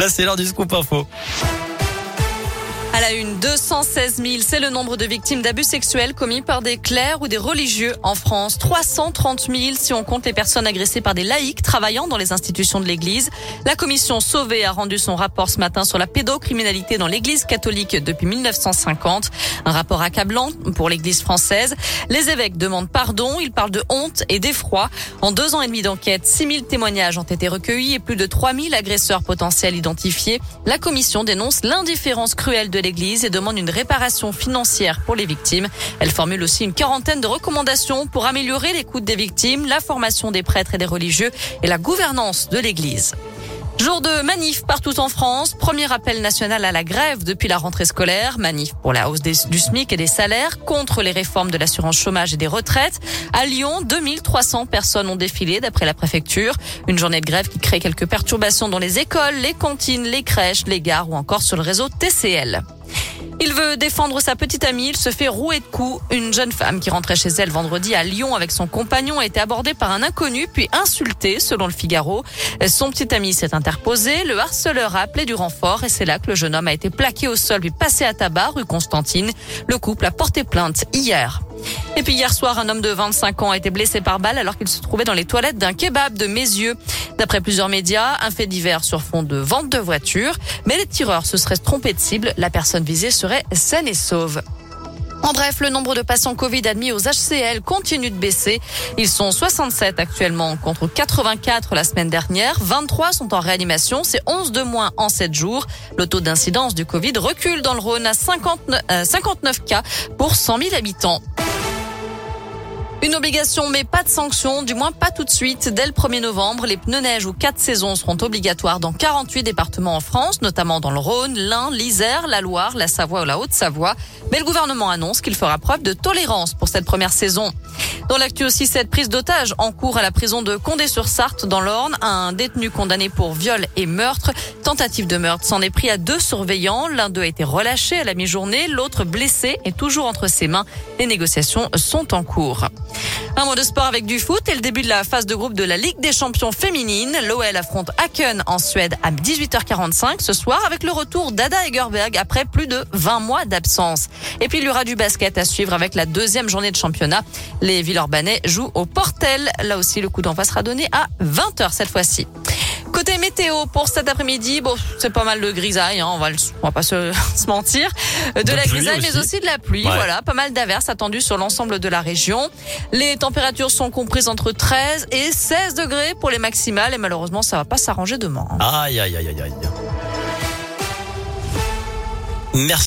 Là, c'est l'heure du scoop info. À la une, 216 000, c'est le nombre de victimes d'abus sexuels commis par des clercs ou des religieux en France. 330 000 si on compte les personnes agressées par des laïcs travaillant dans les institutions de l'Église. La commission Sauvé a rendu son rapport ce matin sur la pédocriminalité dans l'Église catholique depuis 1950. Un rapport accablant pour l'Église française. Les évêques demandent pardon. Ils parlent de honte et d'effroi. En deux ans et demi d'enquête, 6 000 témoignages ont été recueillis et plus de 3 000 agresseurs potentiels identifiés. La commission dénonce l'indifférence cruelle de l'Église et demande une réparation financière pour les victimes. Elle formule aussi une quarantaine de recommandations pour améliorer l'écoute des victimes, la formation des prêtres et des religieux et la gouvernance de l'Église. Jour de manif partout en France. Premier appel national à la grève depuis la rentrée scolaire. Manif pour la hausse du SMIC et des salaires, contre les réformes de l'assurance chômage et des retraites. À Lyon, 2300 personnes ont défilé d'après la préfecture. Une journée de grève qui crée quelques perturbations dans les écoles, les cantines, les crèches, les gares ou encore sur le réseau TCL. Il veut défendre sa petite amie. Il se fait rouer de coups. Une jeune femme qui rentrait chez elle vendredi à Lyon avec son compagnon a été abordée par un inconnu puis insultée, selon le Figaro. Son petit ami s'est interposé. Le harceleur a appelé du renfort et c'est là que le jeune homme a été plaqué au sol puis passé à tabac rue Constantine. Le couple a porté plainte hier. Et puis hier soir, un homme de 25 ans a été blessé par balle alors qu'il se trouvait dans les toilettes d'un kebab de Mézieux. D'après plusieurs médias, un fait divers sur fond de vente de voitures. Mais les tireurs se seraient trompés de cible. La personne visée serait saine et sauve. En bref, le nombre de patients Covid admis aux HCL continue de baisser. Ils sont 67 actuellement contre 84 la semaine dernière. 23 sont en réanimation. C'est 11 de moins en 7 jours. Le taux d'incidence du Covid recule dans le Rhône à 59, 59 euh, cas pour 100 000 habitants. Une obligation mais pas de sanction, du moins pas tout de suite. Dès le 1er novembre, les pneus neige ou quatre saisons seront obligatoires dans 48 départements en France, notamment dans le Rhône, l'Ain, l'Isère, la Loire, la Savoie ou la Haute-Savoie. Mais le gouvernement annonce qu'il fera preuve de tolérance pour cette première saison. Dans l'actu aussi, cette prise d'otage en cours à la prison de Condé-sur-Sarthe dans l'Orne. Un détenu condamné pour viol et meurtre. Tentative de meurtre s'en est pris à deux surveillants. L'un d'eux a été relâché à la mi-journée. L'autre blessé est toujours entre ses mains. Les négociations sont en cours. Un mot de sport avec du foot et le début de la phase de groupe de la Ligue des champions féminines. L'OL affronte Aken en Suède à 18h45 ce soir avec le retour d'Ada Egerberg après plus de 20 mois d'absence. Et puis il y aura du basket à suivre avec la deuxième journée de championnat. Les Villeurbanais jouent au Portel. Là aussi, le coup d'envoi sera donné à 20h cette fois-ci. Côté météo pour cet après-midi, bon, c'est pas mal de grisaille, hein, on va, on va pas se, mentir, de, la grisaille, mais aussi de la pluie. Voilà, pas mal d'averses attendues sur l'ensemble de la région. Les températures sont comprises entre 13 et 16 degrés pour les maximales, et malheureusement, ça va pas s'arranger demain. Aïe, aïe, aïe, aïe, aïe. Merci.